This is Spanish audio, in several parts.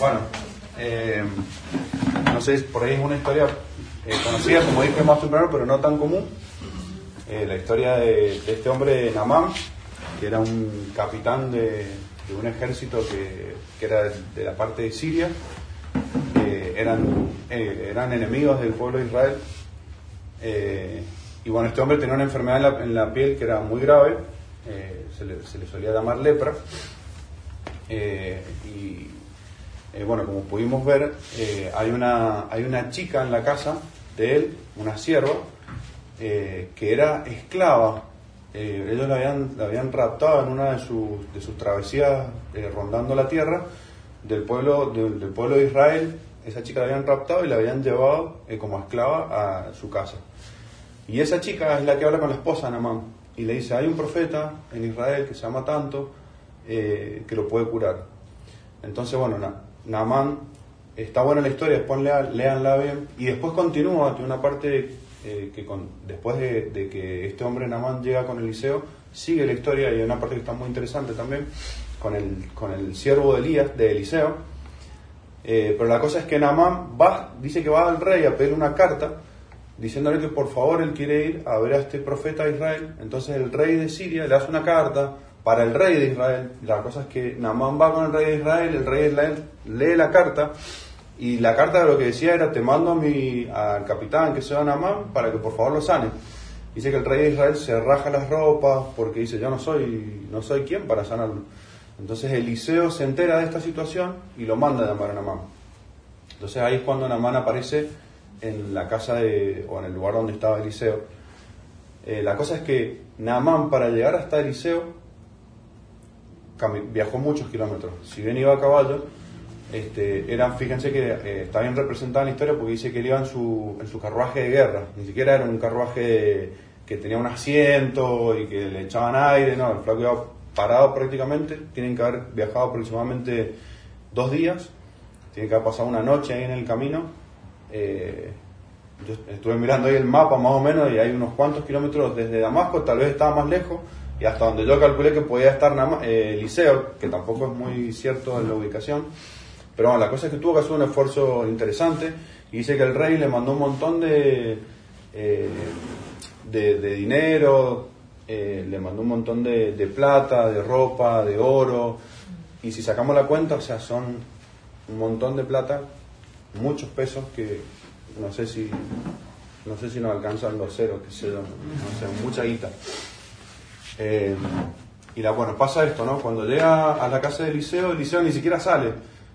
Bueno, eh, no sé, por ahí es una historia eh, conocida, como dije más temprano, pero no tan común. Eh, la historia de, este hombre, Namán, que era un capitán de, un ejército que, era de, la parte de Siria. Eran, eran enemigos del pueblo de Israel. Y bueno, este hombre tenía una enfermedad en la, en la piel que era muy grave, se, le, se le solía llamar lepra. Y eh, bueno, como pudimos ver, eh, hay, una, hay una chica en la casa de él, una sierva, eh, que era esclava. Ellos la habían, la habían raptado en una de sus, de sus travesías rondando la tierra del pueblo, del, del pueblo de Israel. Esa chica la habían raptado y la habían llevado como esclava a su casa. Y esa chica es la que habla con la esposa de Namán y le dice, hay un profeta en Israel que se llama tanto que lo puede curar. Entonces, bueno, Na- Naamán, está buena la historia, después lea- léanla bien. Y después continúa, tiene una parte eh, que con, después de, de que este hombre Naamán llega con Eliseo, sigue la historia y hay una parte que está muy interesante también, con el, con el siervo de Elías, de Eliseo. Eh, pero la cosa es que Naamán va, dice que va al rey a pedir una carta diciéndole que por favor él quiere ir a ver a este profeta de Israel. Entonces el rey de Siria le hace una carta para el rey de Israel. La cosa es que Naamán va con el rey de Israel, el rey de Israel lee la carta y la carta lo que decía era te mando a mi, al capitán que sea Naamán para que por favor lo sane. Dice que el rey de Israel se raja las ropas porque dice yo no soy, no soy quien para sanarlo. Entonces Eliseo se entera de esta situación y lo manda a llamar a Naamán. Entonces ahí es cuando Naamán aparece en la casa de, o en el lugar donde estaba Eliseo. Eh, la cosa es que Naamán para llegar hasta Eliseo viajó muchos kilómetros. Si bien iba a caballo, este, era, fíjense que eh, está bien representada en la historia porque dice que él iba en su, en su carruaje de guerra. Ni siquiera era un carruaje que tenía un asiento y que le echaban aire, no, el flaco iba parado prácticamente. Tienen que haber viajado aproximadamente dos días. Tienen que haber pasado una noche ahí en el camino. Eh, yo estuve mirando ahí el mapa más o menos y hay unos cuantos kilómetros desde Damasco, tal vez estaba más lejos, y hasta donde yo calculé que podía estar Nama- eh, Eliseo, que tampoco es muy cierto en la ubicación. Pero bueno, la cosa es que tuvo que hacer un esfuerzo interesante y dice que el rey le mandó un montón de, eh, de, dinero, eh, le mandó un montón de, plata, de ropa, de oro, y si sacamos la cuenta, o sea, son un montón de plata, muchos pesos que no sé si no sé si nos alcanzan los ceros, sé yo, no sé, mucha guita. Eh, y la, bueno, pasa esto, ¿no? Cuando llega a la casa de Eliseo, Eliseo ni siquiera sale.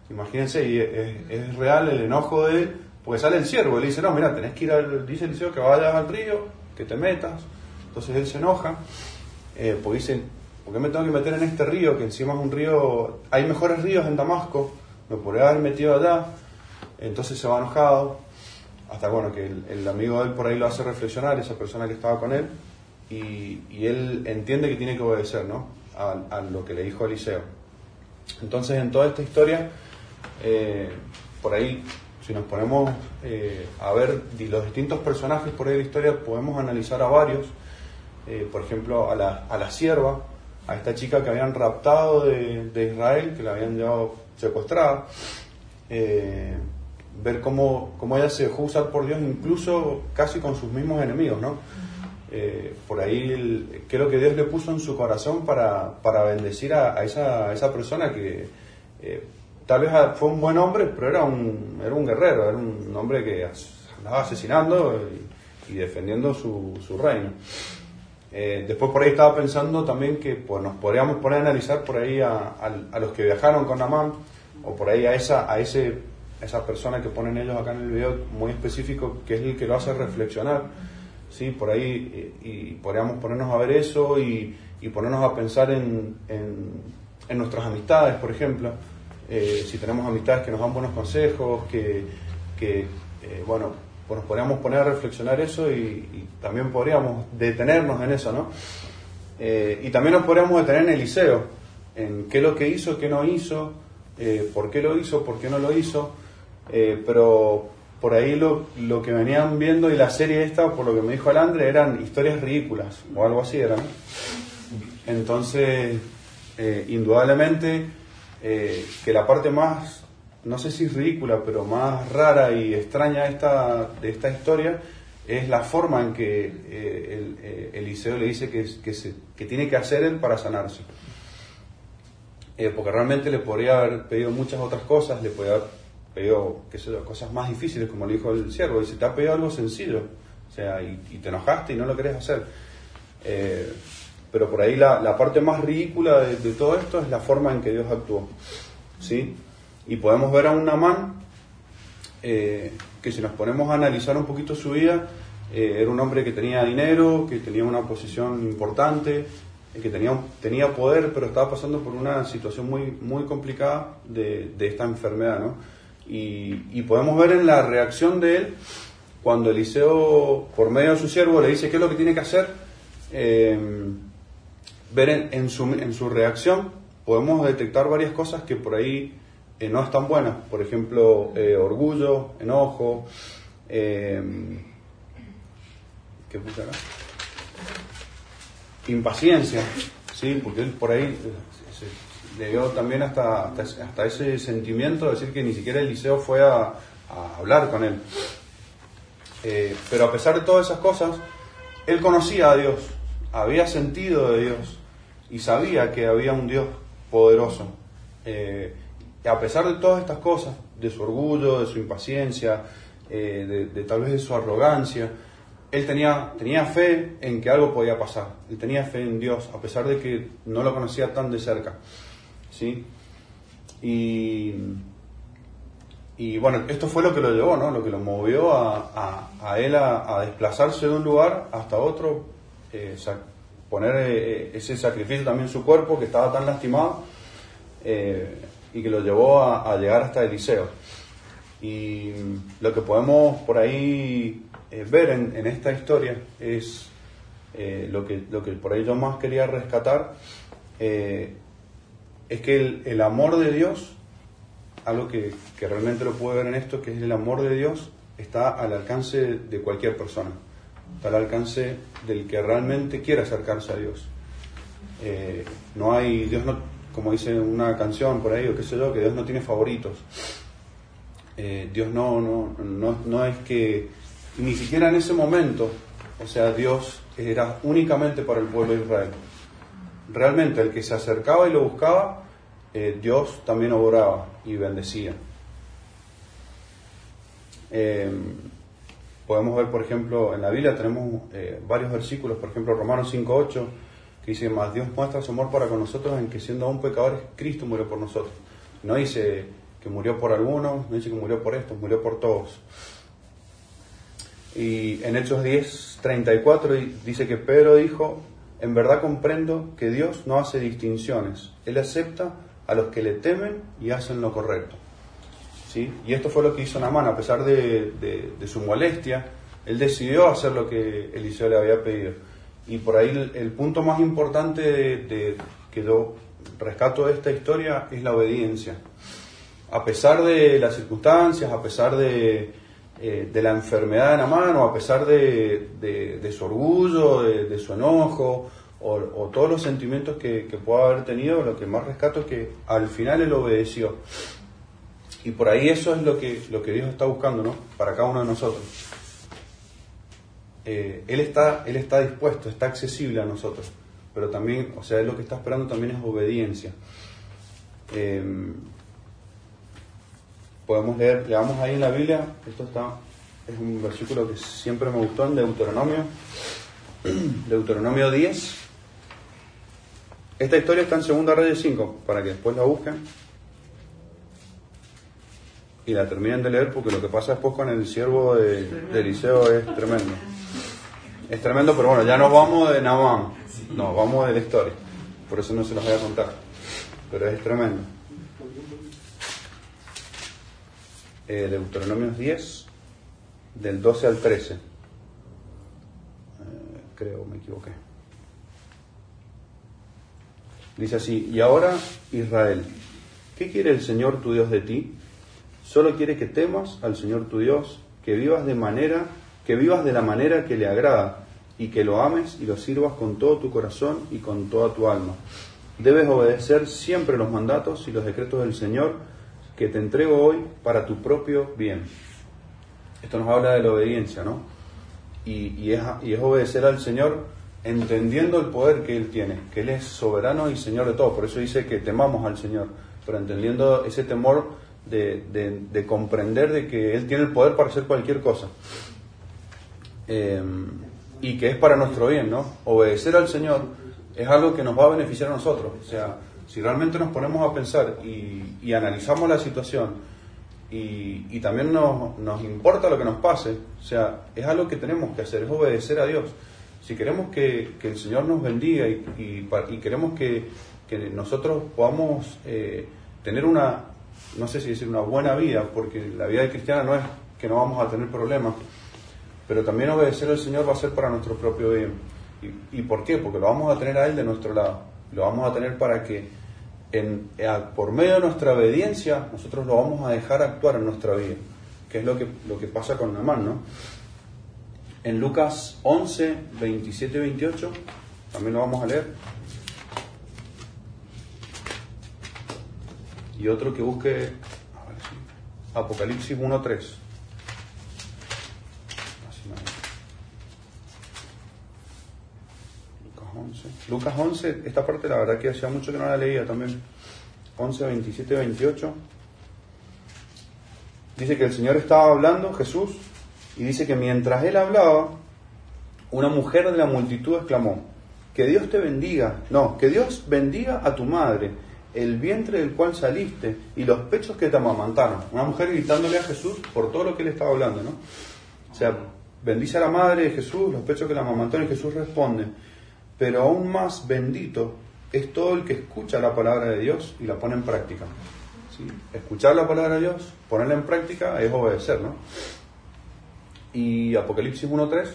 Imagínense, y es, real el enojo de él, porque sale el siervo, le dice, no, mira, tenés que ir al, dice Eliseo que vayas al río, que te metas. Entonces él se enoja, eh, porque dice, ¿por qué me tengo que meter en este río? Que encima es un río, hay mejores ríos en Damasco, me podría haber metido allá. Entonces se va enojado, hasta bueno, que el, el amigo de él por ahí lo hace reflexionar, esa persona que estaba con él, y, y él entiende que tiene que obedecer, ¿no? A, lo que le dijo Eliseo. Entonces, en toda esta historia, eh, por ahí, si nos ponemos eh, a ver los distintos personajes por ahí de la historia, podemos analizar a varios. Eh, por ejemplo, a la, a la sierva, a esta chica que habían raptado de, de Israel, que la habían llevado secuestrada. Ver cómo, cómo ella se dejó usar por Dios, incluso casi con sus mismos enemigos, ¿no? Eh, por ahí, el- lo que Dios le puso en su corazón para, para bendecir a, a esa, a esa persona que eh, tal vez fue un buen hombre, pero era un, era un guerrero, era un hombre que andaba asesinando y, y defendiendo su, su reino. Eh, después por ahí estaba pensando también que pues, nos podríamos poner a analizar por ahí a, a- los que viajaron con Namán o por ahí a esa, a ese, esa persona que ponen ellos acá en el video muy específico que es el que lo hace reflexionar. Sí, por ahí y, podríamos ponernos a ver eso y, y ponernos a pensar en, en, nuestras amistades, por ejemplo. Eh, si tenemos amistades que nos dan buenos consejos, que, que eh, bueno, pues nos podríamos poner a reflexionar eso y, también podríamos detenernos en eso, ¿no? Eh, y también nos podríamos detener en Eliseo, en qué es lo que hizo, qué no hizo, por qué lo hizo, por qué no lo hizo, pero por ahí lo, lo que venían viendo y la serie esta, por lo que me dijo Alandre, eran historias ridículas o algo así eran. Entonces, eh, indudablemente eh, que la parte más no sé si ridícula, pero más rara y extraña esta, de esta historia es la forma en que eh, el, Eliseo le dice que, que, que, tiene que hacer él para sanarse. Porque realmente le podría haber pedido muchas otras cosas, le podría haber pedido qué sé cosas más difíciles, como le dijo el siervo. Dice, te ha pedido algo sencillo, o sea, y, te enojaste y no lo querés hacer. pero por ahí la, la parte más ridícula de, todo esto es la forma en que Dios actuó. ¿sí? Y podemos ver a un Namán eh, que si nos ponemos a analizar un poquito su vida, eh, era un hombre que tenía dinero, que tenía una posición importante, eh, que tenía, tenía poder, pero estaba pasando por una situación muy, muy complicada de, esta enfermedad. ¿no? Y, podemos ver en la reacción de él, cuando Eliseo, por medio de su siervo, le dice qué es lo que tiene que hacer, ver en, su, en su reacción, podemos detectar varias cosas que por ahí eh, no están buenas. Por ejemplo, eh, orgullo, enojo. Em, ¿Qué? Impaciencia, ¿sí? Porque él por ahí eh, le dio también hasta, hasta, ese sentimiento de decir que ni siquiera Eliseo fue a, hablar con él. pero a pesar de todas esas cosas, él conocía a Dios, había sentido de Dios y sabía que había un Dios poderoso a pesar de todas estas cosas, de su orgullo, de su impaciencia, eh, de, tal vez de su arrogancia, él tenía, tenía fe en que algo podía pasar, él tenía fe en Dios, a pesar de que no lo conocía tan de cerca. ¿Sí? Y, y bueno, esto fue lo que lo llevó, ¿no? lo que lo movió a, a, él a, desplazarse de un lugar hasta otro, eh, poner eh, ese sacrificio también en su cuerpo que estaba tan lastimado y que lo llevó a, llegar hasta Eliseo. Y lo que podemos por ahí eh, ver en, esta historia es eh, lo, que, lo que por ahí yo más quería rescatar, eh, es que el, amor de Dios, algo que, que, realmente lo puede ver en esto, que es el amor de Dios, está al alcance de cualquier persona, está al alcance del que realmente quiere acercarse a Dios. no hay, Dios no, como dice una canción por ahí, o qué sé yo, que Dios no tiene favoritos. Eh, Dios no, no, no, no es que, ni siquiera en ese momento, o sea, Dios era únicamente para el pueblo de Israel. Realmente el que se acercaba y lo buscaba, eh, Dios también obraba y bendecía. Eh, podemos ver, por ejemplo, en la Biblia tenemos varios versículos, por ejemplo, Romanos 5.8, que dice, más Dios muestra su amor para con nosotros en que siendo aún pecadores, Cristo murió por nosotros. No dice que murió por algunos, no dice que murió por estos, murió por todos. Y en Hechos 10, 34 dice que Pedro dijo, en verdad comprendo que Dios no hace distinciones, Él acepta a los que le temen y hacen lo correcto. ¿Sí? Y esto fue lo que hizo Namán, a pesar de, su molestia, él decidió hacer lo que Eliseo le había pedido. Y por ahí el, punto más importante que yo rescato de esta historia es la obediencia. A pesar de las circunstancias, a pesar de, eh, la enfermedad de la mano, a pesar de, su orgullo, de, su enojo, o, todos los sentimientos que, pueda haber tenido, lo que más rescato es que al final él obedeció. Y por ahí eso es lo que, lo que Dios está buscando, ¿no? Para cada uno de nosotros. Eh, él, está, él está dispuesto, está accesible a nosotros, pero también, o sea, Él lo que está esperando también es obediencia. Em, podemos leer, leamos ahí en la Biblia, esto está, es un versículo que siempre me gustó en Deuteronomio, Deuteronomio 10. Esta historia está en Segunda Reyes 5, para que después la busquen y la terminen de leer, porque lo que pasa después con el siervo de, de Eliseo es tremendo. Es tremendo, pero bueno, ya no vamos de Naamán, no, vamos de la historia. Por eso no se los voy a contar. Pero es tremendo. Eh, Deuteronomio 10, del 12 al 13. Eh, creo, me equivoqué. Dice así, y ahora Israel, ¿qué quiere el Señor tu Dios de ti? Solo quiere que temas al Señor tu Dios, que vivas de manera que vivas de la manera que le agrada y que lo ames y lo sirvas con todo tu corazón y con toda tu alma. Debes obedecer siempre los mandatos y los decretos del Señor, que te entrego hoy para tu propio bien. Esto nos habla de la obediencia, ¿no? Y, es, y es obedecer al Señor entendiendo el poder que Él tiene, que Él es soberano y Señor de todo. Por eso dice que temamos al Señor, pero entendiendo ese temor de, comprender de que Él tiene el poder para hacer cualquier cosa. Em, y que es para nuestro bien, ¿no? Obedecer al Señor es algo que nos va a beneficiar a nosotros. O sea, si realmente nos ponemos a pensar y, analizamos la situación y, también nos, nos, importa lo que nos pase, o sea, es algo que tenemos que hacer, es obedecer a Dios. Si queremos que, el Señor nos bendiga y, queremos que, nosotros podamos eh, tener una, no sé si decir una buena vida, porque la vida de cristiana no es que no vamos a tener problemas, pero también obedecer al Señor va a ser para nuestro propio bien. ¿Y, por qué? Porque lo vamos a tener a Él de nuestro lado. Lo vamos a tener para que en, por medio de nuestra obediencia nosotros lo vamos a dejar actuar en nuestra vida, que es lo que, lo que pasa con Namán, ¿no? En Lucas 11, 27 y 28, también lo vamos a leer. Y otro que busque Apocalipsis 1, Lucas 11, esta parte la verdad que hacía mucho que no la leía también. 11, 27, 28. Dice que el Señor estaba hablando, Jesús, y dice que mientras él hablaba, una mujer de la multitud exclamó, que Dios te bendiga, no, que Dios bendiga a tu madre, el vientre del cual saliste y los pechos que te amamantaron. Una mujer gritándole a Jesús por todo lo que él estaba hablando, ¿no? O sea, bendice a la madre de Jesús, los pechos que la amamantaron y Jesús responde, pero aún más bendito es todo el que escucha la palabra de Dios y la pone en práctica. ¿Sí? Escuchar la palabra de Dios, ponerla en práctica es obedecer, ¿no? Y Apocalipsis 1.3.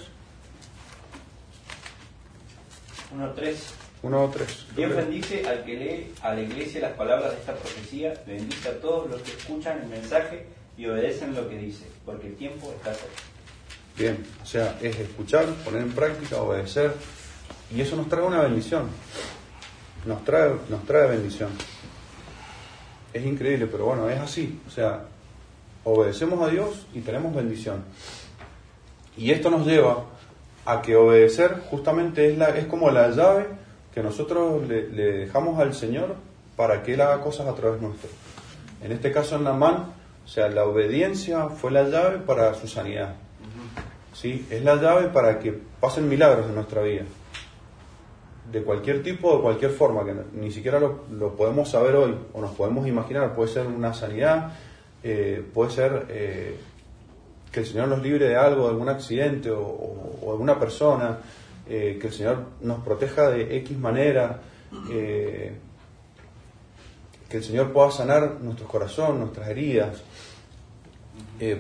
1.3. 1.3. Dios bendice al que lee a la iglesia las palabras de esta profecía, bendice a todos los que escuchan el mensaje y obedecen lo que dice, porque el tiempo está cerca. Bien, o sea, es escuchar, poner en práctica, obedecer, y eso nos trae una bendición. Nos trae, nos trae bendición. Es increíble, pero bueno, es así. O sea, obedecemos a Dios y tenemos bendición. Y esto nos lleva a que obedecer justamente es, la, es como la llave que nosotros le, dejamos al Señor para que Él haga cosas a través nuestro. En este caso en Namán, o sea, la obediencia fue la llave para su sanidad. ¿Sí? Es la llave para que pasen milagros en nuestra vida de cualquier tipo, de cualquier forma, que ni siquiera lo, podemos saber hoy o nos podemos imaginar. Puede ser una sanidad, eh, puede ser eh, que el Señor nos libre de algo, de algún accidente o, de alguna persona, eh, que el Señor nos proteja de X manera, que el Señor pueda sanar nuestro corazón, nuestras heridas.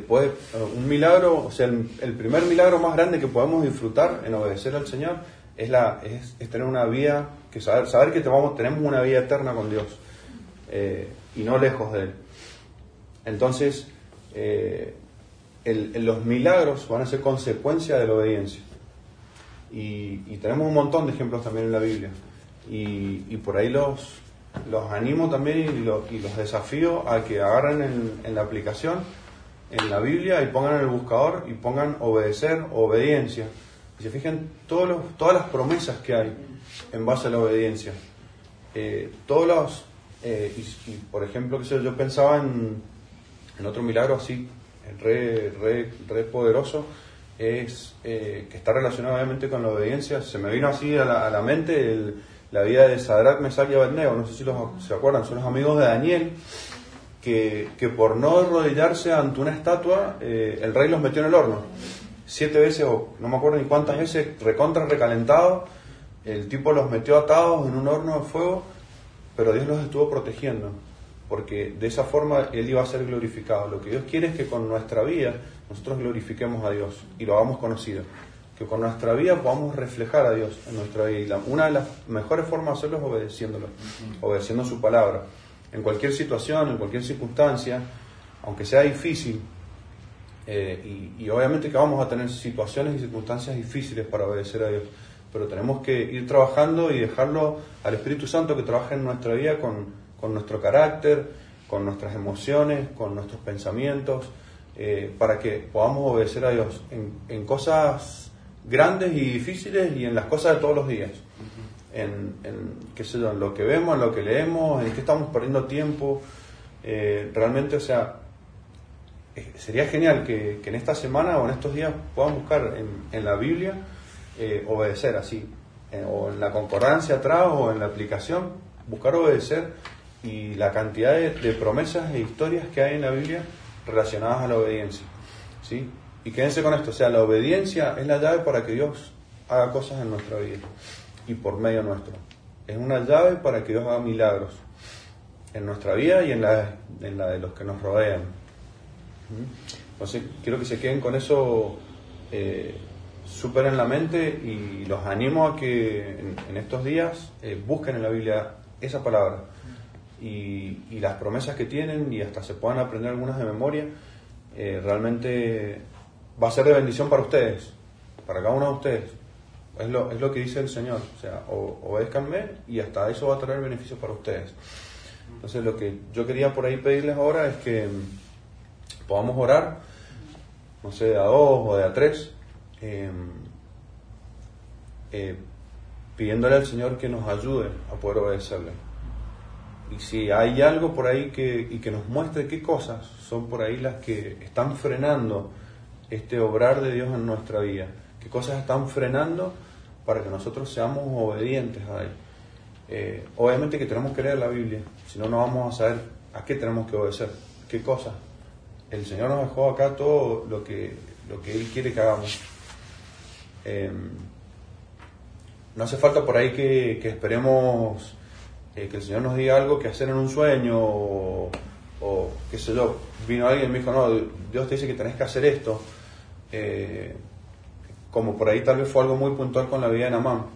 puede, un milagro, o sea, el primer milagro más grande que podemos disfrutar en obedecer al Señor es, la, es, tener una vida, que saber, saber que tenemos, tenemos una vida eterna con Dios eh, y no lejos de Él. Entonces, eh, los milagros van a ser consecuencia de la obediencia. Y, tenemos un montón de ejemplos también en la Biblia. Y, por ahí los, los animo también y, los desafío a que agarren en, en, la aplicación, en la Biblia, y pongan en el buscador y pongan obedecer, obediencia y se fijan todos todas las promesas que hay en base a la obediencia. Eh, todos los, eh, por ejemplo, que yo pensaba en, otro milagro así, re, re, re poderoso, es eh, que está relacionado obviamente con la obediencia. Se me vino así a la, mente la vida de Sadrach, Mesach y Abednego, no sé si los, se acuerdan, son los amigos de Daniel, que, que por no arrodillarse ante una estatua, el rey los metió en el horno siete veces, o no me acuerdo ni cuántas veces, recontra recalentado. El tipo los metió atados en un horno de fuego, pero Dios los estuvo protegiendo, porque de esa forma Él iba a ser glorificado. Lo que Dios quiere es que con nuestra vida nosotros glorifiquemos a Dios y lo hagamos conocido. Que con nuestra vida podamos reflejar a Dios en nuestra vida. Y una de las mejores formas de hacerlo es obedeciéndolo, obedeciendo su palabra. En cualquier situación, en cualquier circunstancia, aunque sea difícil, eh, y, obviamente que vamos a tener situaciones y circunstancias difíciles para obedecer a Dios, pero tenemos que ir trabajando y dejarlo al Espíritu Santo que trabaje en nuestra vida con, nuestro carácter, con nuestras emociones, con nuestros pensamientos, eh, para que podamos obedecer a Dios en, en, cosas grandes y difíciles y en las cosas de todos los días. En, en, qué sé yo, en lo que vemos, en lo que leemos, en qué estamos perdiendo tiempo. Eh, realmente, o sea, sería genial que, en esta semana o en estos días puedan buscar en, la Biblia eh, obedecer así, o en la concordancia atrás o en la aplicación, buscar obedecer y la cantidad de, promesas e historias que hay en la Biblia relacionadas a la obediencia. ¿sí? Y quédense con esto, o sea, la obediencia es la llave para que Dios haga cosas en nuestra vida y por medio nuestro. Es una llave para que Dios haga milagros en nuestra vida y en la de los que nos rodean. Entonces, quiero que se queden con eso eh, súper en la mente y los animo a que en, en estos días eh, busquen en la Biblia esa palabra y, y, las promesas que tienen y hasta se puedan aprender algunas de memoria. Eh, realmente va a ser de bendición para ustedes, para cada uno de ustedes. Es lo, es lo que dice el Señor. O sea, obedezcanme y hasta eso va a traer beneficios para ustedes. Entonces, lo que yo quería por ahí pedirles ahora es que podamos orar, no sé, de a dos o de a tres, eh, eh, pidiéndole al Señor que nos ayude a poder obedecerle. Y si hay algo por ahí que, y que nos muestre qué cosas son por ahí las que están frenando este obrar de Dios en nuestra vida, qué cosas están frenando para que nosotros seamos obedientes a Él. Eh, obviamente que tenemos que leer la Biblia, si no, no vamos a saber a qué tenemos que obedecer, qué cosas. El Señor nos dejó acá todo lo que, lo que Él quiere que hagamos. Eh, no hace falta por ahí que, que esperemos eh, que el Señor nos diga algo que hacer en un sueño o, o, qué sé yo. Vino alguien y me dijo, no, Dios te dice que tenés que hacer esto. Eh, como por ahí tal vez fue algo muy puntual con la vida de Namán.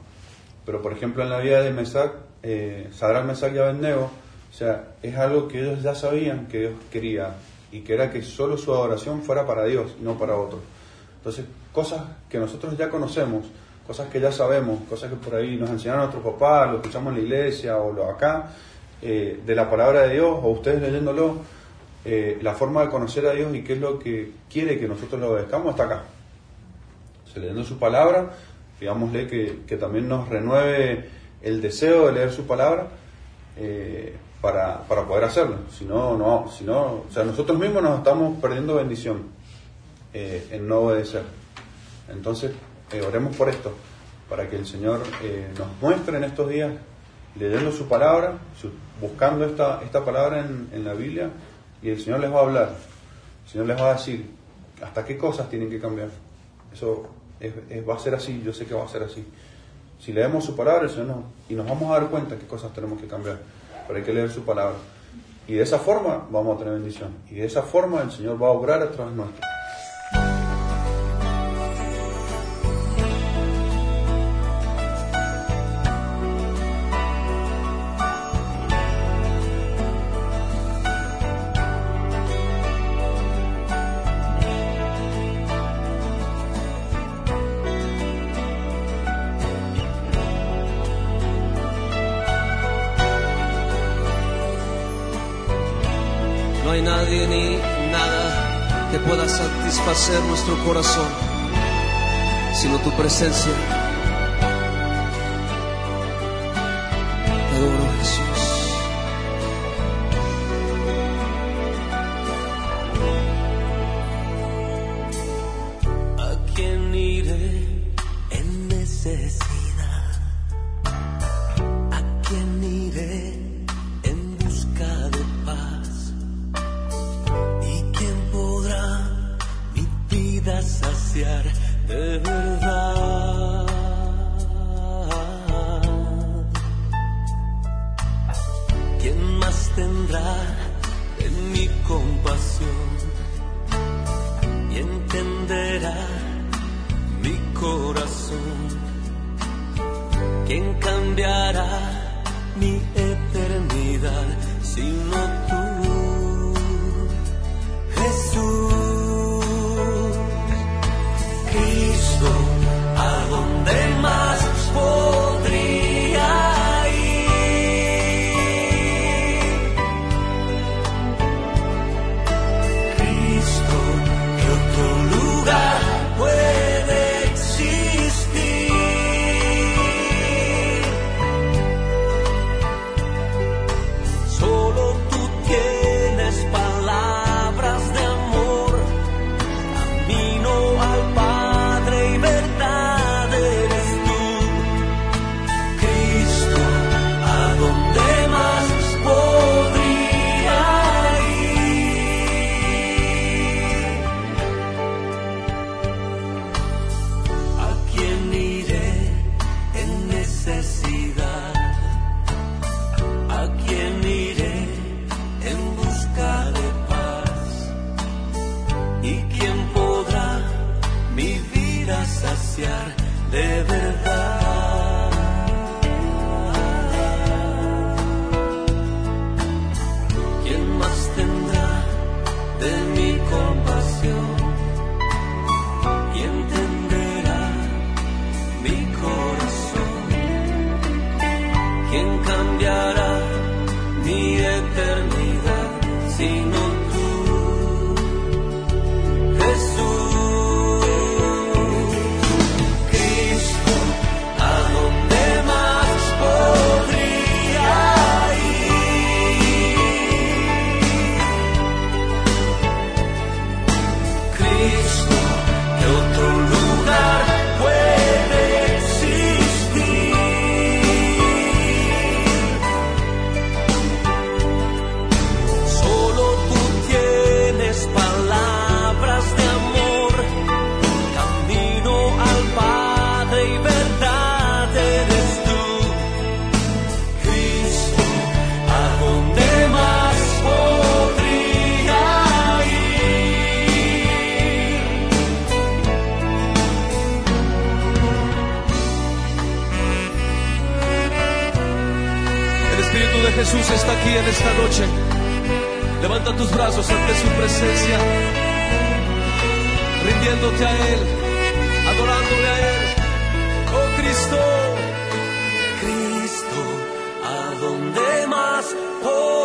Pero por ejemplo en la vida de Mesac, eh, Sadrak, Mesac y Abednego, o sea, es algo que ellos ya sabían que Dios quería y que era que solo su adoración fuera para Dios no para otros. Entonces, cosas que nosotros ya conocemos, cosas que ya sabemos, cosas que por ahí nos enseñaron nuestros papás, lo escuchamos en la iglesia o lo acá, eh, de la palabra de Dios o ustedes leyéndolo, eh, la forma de conocer a Dios y qué es lo que quiere que nosotros lo obedezcamos está acá. Se leyendo su palabra, pidámosle que, que, también nos renueve el deseo de leer su palabra eh, para, poder hacerlo. Si no, no, si no, o sea, nosotros mismos nos estamos perdiendo bendición eh, en no obedecer. Entonces, eh, oremos por esto, para que el Señor eh, nos muestre en estos días, leyendo su palabra, buscando esta, esta palabra en, en, la Biblia, y el Señor les va a hablar, el Señor les va a decir hasta qué cosas tienen que cambiar. Eso es, es, va a ser así, yo sé que va a ser así. Si leemos su palabra, el Señor nos, y nos vamos a dar cuenta qué cosas tenemos que cambiar, pero hay que leer su palabra. Y de esa forma vamos a tener bendición. Y de esa forma el Señor va a obrar a través nuestro. Satisfacer nuestro corazón, sino tu presencia. Saciar de verdad? renunciar, pidiéndote a Él, adorándole a Él. Oh Cristo, Cristo, ¿a dónde más? Oh,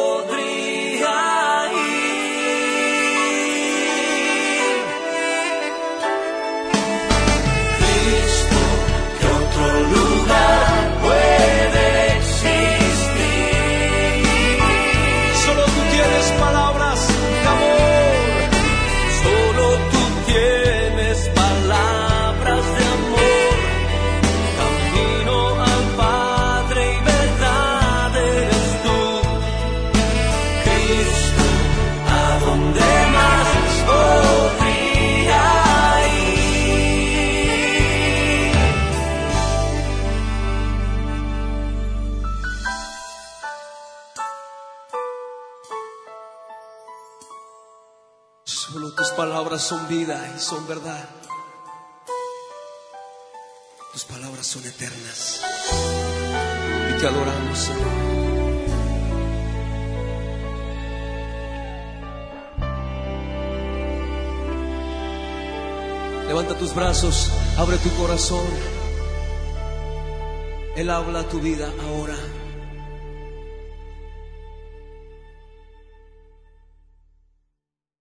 son vida y son verdad. Tus palabras son eternas. Y te adoramos, Señor. Levanta tus brazos, abre tu corazón. Él habla tu vida ahora.